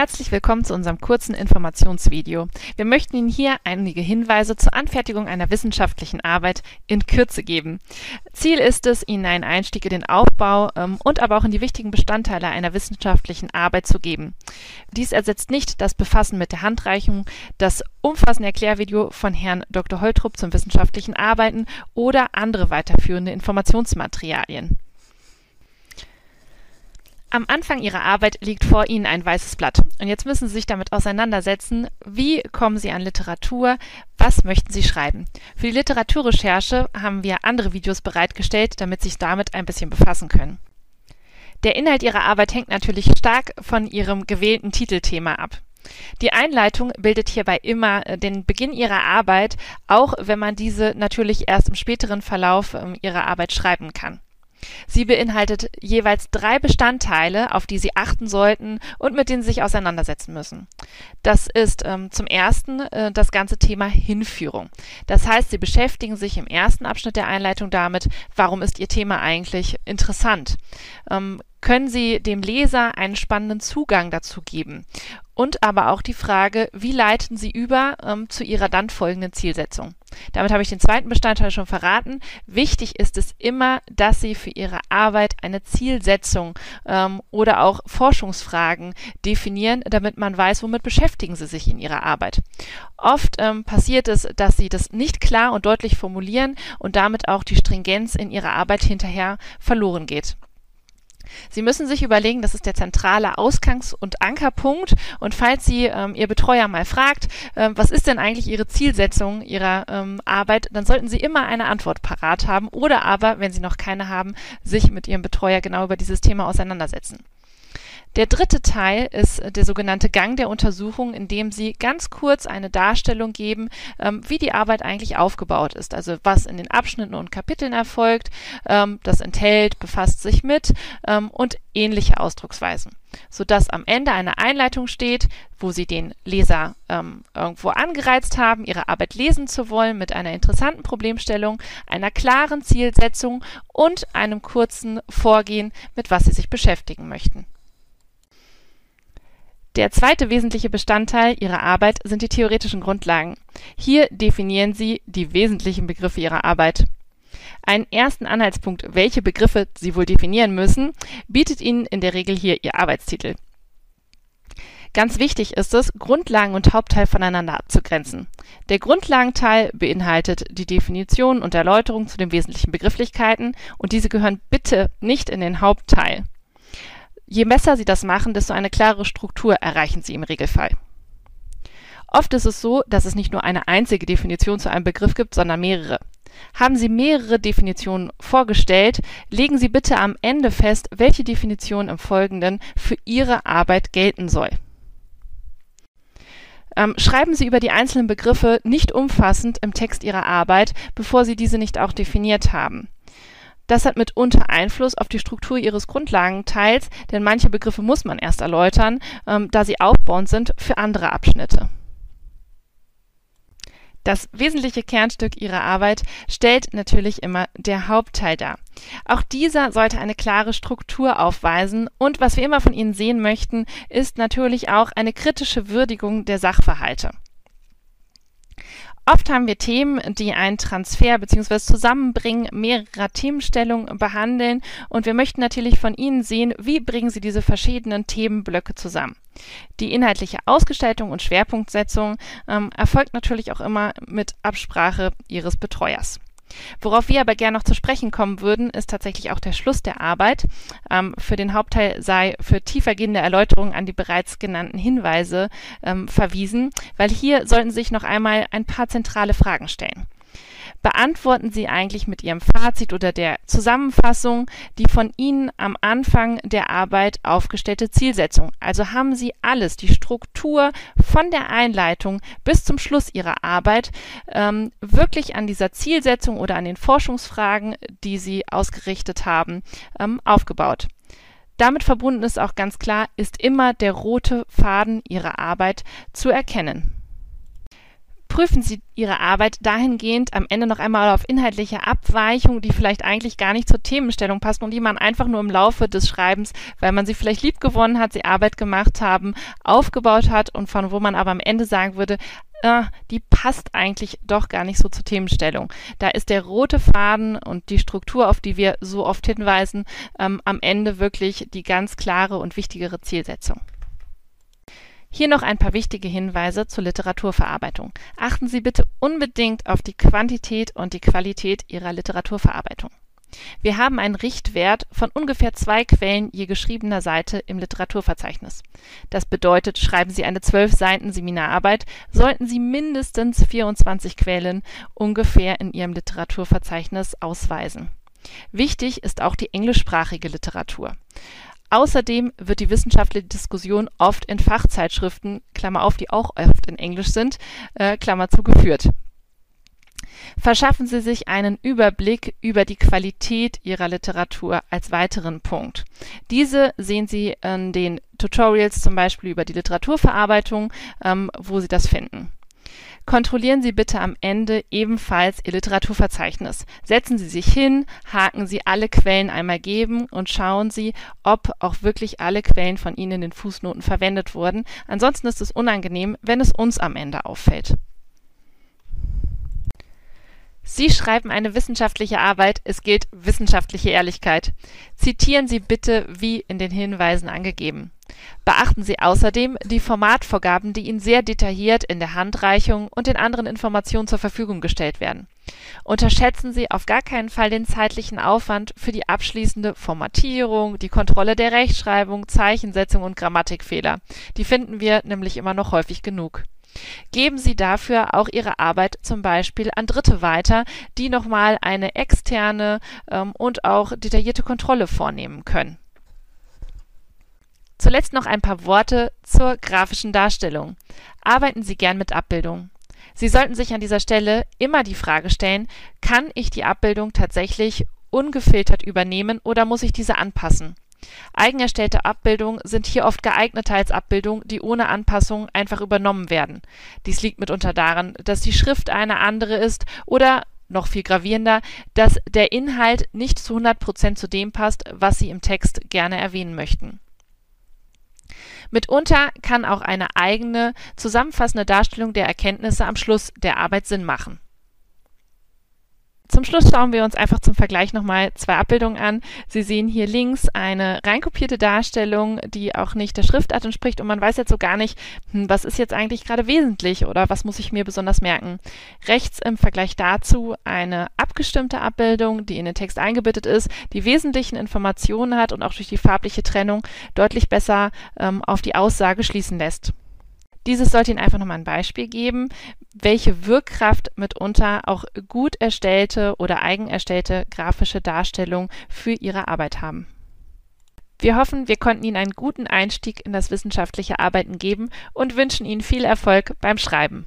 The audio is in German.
Herzlich willkommen zu unserem kurzen Informationsvideo. Wir möchten Ihnen hier einige Hinweise zur Anfertigung einer wissenschaftlichen Arbeit in Kürze geben. Ziel ist es, Ihnen einen Einstieg in den Aufbau ähm, und aber auch in die wichtigen Bestandteile einer wissenschaftlichen Arbeit zu geben. Dies ersetzt nicht das Befassen mit der Handreichung, das umfassende Erklärvideo von Herrn Dr. Holtrup zum wissenschaftlichen Arbeiten oder andere weiterführende Informationsmaterialien. Am Anfang Ihrer Arbeit liegt vor Ihnen ein weißes Blatt. Und jetzt müssen Sie sich damit auseinandersetzen, wie kommen Sie an Literatur, was möchten Sie schreiben. Für die Literaturrecherche haben wir andere Videos bereitgestellt, damit Sie sich damit ein bisschen befassen können. Der Inhalt Ihrer Arbeit hängt natürlich stark von Ihrem gewählten Titelthema ab. Die Einleitung bildet hierbei immer äh, den Beginn Ihrer Arbeit, auch wenn man diese natürlich erst im späteren Verlauf ähm, Ihrer Arbeit schreiben kann. Sie beinhaltet jeweils drei Bestandteile, auf die Sie achten sollten und mit denen Sie sich auseinandersetzen müssen. Das ist ähm, zum ersten äh, das ganze Thema Hinführung. Das heißt, Sie beschäftigen sich im ersten Abschnitt der Einleitung damit, warum ist Ihr Thema eigentlich interessant. Ähm, können Sie dem Leser einen spannenden Zugang dazu geben? Und aber auch die Frage, wie leiten Sie über ähm, zu Ihrer dann folgenden Zielsetzung? Damit habe ich den zweiten Bestandteil schon verraten. Wichtig ist es immer, dass Sie für Ihre Arbeit eine Zielsetzung ähm, oder auch Forschungsfragen definieren, damit man weiß, womit beschäftigen Sie sich in Ihrer Arbeit. Oft ähm, passiert es, dass Sie das nicht klar und deutlich formulieren und damit auch die Stringenz in Ihrer Arbeit hinterher verloren geht. Sie müssen sich überlegen, das ist der zentrale Ausgangs- und Ankerpunkt. Und falls Sie ähm, Ihr Betreuer mal fragt, äh, was ist denn eigentlich Ihre Zielsetzung Ihrer ähm, Arbeit, dann sollten Sie immer eine Antwort parat haben oder aber, wenn Sie noch keine haben, sich mit Ihrem Betreuer genau über dieses Thema auseinandersetzen. Der dritte Teil ist äh, der sogenannte Gang der Untersuchung, in dem Sie ganz kurz eine Darstellung geben, ähm, wie die Arbeit eigentlich aufgebaut ist. Also was in den Abschnitten und Kapiteln erfolgt, ähm, das enthält, befasst sich mit ähm, und ähnliche Ausdrucksweisen sodass am Ende eine Einleitung steht, wo Sie den Leser ähm, irgendwo angereizt haben, Ihre Arbeit lesen zu wollen mit einer interessanten Problemstellung, einer klaren Zielsetzung und einem kurzen Vorgehen, mit was Sie sich beschäftigen möchten. Der zweite wesentliche Bestandteil Ihrer Arbeit sind die theoretischen Grundlagen. Hier definieren Sie die wesentlichen Begriffe Ihrer Arbeit. Einen ersten Anhaltspunkt, welche Begriffe Sie wohl definieren müssen, bietet Ihnen in der Regel hier Ihr Arbeitstitel. Ganz wichtig ist es, Grundlagen und Hauptteil voneinander abzugrenzen. Der Grundlagenteil beinhaltet die Definition und Erläuterung zu den wesentlichen Begrifflichkeiten und diese gehören bitte nicht in den Hauptteil. Je besser Sie das machen, desto eine klare Struktur erreichen Sie im Regelfall. Oft ist es so, dass es nicht nur eine einzige Definition zu einem Begriff gibt, sondern mehrere. Haben Sie mehrere Definitionen vorgestellt, legen Sie bitte am Ende fest, welche Definition im Folgenden für Ihre Arbeit gelten soll. Ähm, schreiben Sie über die einzelnen Begriffe nicht umfassend im Text Ihrer Arbeit, bevor Sie diese nicht auch definiert haben. Das hat mitunter Einfluss auf die Struktur ihres Grundlagenteils, denn manche Begriffe muss man erst erläutern, ähm, da sie aufbauend sind für andere Abschnitte. Das wesentliche Kernstück ihrer Arbeit stellt natürlich immer der Hauptteil dar. Auch dieser sollte eine klare Struktur aufweisen und was wir immer von Ihnen sehen möchten, ist natürlich auch eine kritische Würdigung der Sachverhalte. Oft haben wir Themen, die einen Transfer bzw. Zusammenbringen mehrerer Themenstellungen behandeln und wir möchten natürlich von Ihnen sehen, wie bringen Sie diese verschiedenen Themenblöcke zusammen. Die inhaltliche Ausgestaltung und Schwerpunktsetzung ähm, erfolgt natürlich auch immer mit Absprache Ihres Betreuers. Worauf wir aber gerne noch zu sprechen kommen würden, ist tatsächlich auch der Schluss der Arbeit. Ähm, für den Hauptteil sei für tiefergehende Erläuterungen an die bereits genannten Hinweise ähm, verwiesen, weil hier sollten sich noch einmal ein paar zentrale Fragen stellen beantworten Sie eigentlich mit Ihrem Fazit oder der Zusammenfassung die von Ihnen am Anfang der Arbeit aufgestellte Zielsetzung. Also haben Sie alles, die Struktur von der Einleitung bis zum Schluss Ihrer Arbeit ähm, wirklich an dieser Zielsetzung oder an den Forschungsfragen, die Sie ausgerichtet haben, ähm, aufgebaut. Damit verbunden ist auch ganz klar, ist immer der rote Faden Ihrer Arbeit zu erkennen. Prüfen Sie Ihre Arbeit dahingehend am Ende noch einmal auf inhaltliche Abweichungen, die vielleicht eigentlich gar nicht zur Themenstellung passen und die man einfach nur im Laufe des Schreibens, weil man sie vielleicht lieb gewonnen hat, sie Arbeit gemacht haben, aufgebaut hat und von wo man aber am Ende sagen würde, äh, die passt eigentlich doch gar nicht so zur Themenstellung. Da ist der rote Faden und die Struktur, auf die wir so oft hinweisen, ähm, am Ende wirklich die ganz klare und wichtigere Zielsetzung. Hier noch ein paar wichtige Hinweise zur Literaturverarbeitung. Achten Sie bitte unbedingt auf die Quantität und die Qualität Ihrer Literaturverarbeitung. Wir haben einen Richtwert von ungefähr zwei Quellen je geschriebener Seite im Literaturverzeichnis. Das bedeutet, schreiben Sie eine zwölf Seiten Seminararbeit, sollten Sie mindestens 24 Quellen ungefähr in Ihrem Literaturverzeichnis ausweisen. Wichtig ist auch die englischsprachige Literatur. Außerdem wird die wissenschaftliche Diskussion oft in Fachzeitschriften Klammer auf, die auch oft in Englisch sind äh, Klammer zu) geführt. Verschaffen Sie sich einen Überblick über die Qualität Ihrer Literatur als weiteren Punkt. Diese sehen Sie in den Tutorials zum Beispiel über die Literaturverarbeitung, ähm, wo Sie das finden Kontrollieren Sie bitte am Ende ebenfalls Ihr Literaturverzeichnis. Setzen Sie sich hin, haken Sie alle Quellen einmal geben und schauen Sie, ob auch wirklich alle Quellen von Ihnen in den Fußnoten verwendet wurden. Ansonsten ist es unangenehm, wenn es uns am Ende auffällt. Sie schreiben eine wissenschaftliche Arbeit, es gilt wissenschaftliche Ehrlichkeit. Zitieren Sie bitte wie in den Hinweisen angegeben. Beachten Sie außerdem die Formatvorgaben, die Ihnen sehr detailliert in der Handreichung und den anderen Informationen zur Verfügung gestellt werden. Unterschätzen Sie auf gar keinen Fall den zeitlichen Aufwand für die abschließende Formatierung, die Kontrolle der Rechtschreibung, Zeichensetzung und Grammatikfehler. Die finden wir nämlich immer noch häufig genug. Geben Sie dafür auch Ihre Arbeit zum Beispiel an Dritte weiter, die nochmal eine externe ähm, und auch detaillierte Kontrolle vornehmen können. Zuletzt noch ein paar Worte zur grafischen Darstellung. Arbeiten Sie gern mit Abbildungen. Sie sollten sich an dieser Stelle immer die Frage stellen, kann ich die Abbildung tatsächlich ungefiltert übernehmen oder muss ich diese anpassen? Eigenerstellte Abbildungen sind hier oft geeigneter als Abbildungen, die ohne Anpassung einfach übernommen werden. Dies liegt mitunter daran, dass die Schrift eine andere ist oder noch viel gravierender, dass der Inhalt nicht zu 100% zu dem passt, was Sie im Text gerne erwähnen möchten. Mitunter kann auch eine eigene, zusammenfassende Darstellung der Erkenntnisse am Schluss der Arbeit Sinn machen zum Schluss schauen wir uns einfach zum Vergleich nochmal zwei Abbildungen an. Sie sehen hier links eine reinkopierte Darstellung, die auch nicht der Schriftart entspricht und man weiß jetzt so gar nicht, hm, was ist jetzt eigentlich gerade wesentlich oder was muss ich mir besonders merken. Rechts im Vergleich dazu eine abgestimmte Abbildung, die in den Text eingebettet ist, die wesentlichen Informationen hat und auch durch die farbliche Trennung deutlich besser ähm, auf die Aussage schließen lässt. Dieses sollte Ihnen einfach nochmal ein Beispiel geben, welche Wirkkraft mitunter auch gut erstellte oder eigen erstellte grafische Darstellungen für Ihre Arbeit haben. Wir hoffen, wir konnten Ihnen einen guten Einstieg in das wissenschaftliche Arbeiten geben und wünschen Ihnen viel Erfolg beim Schreiben.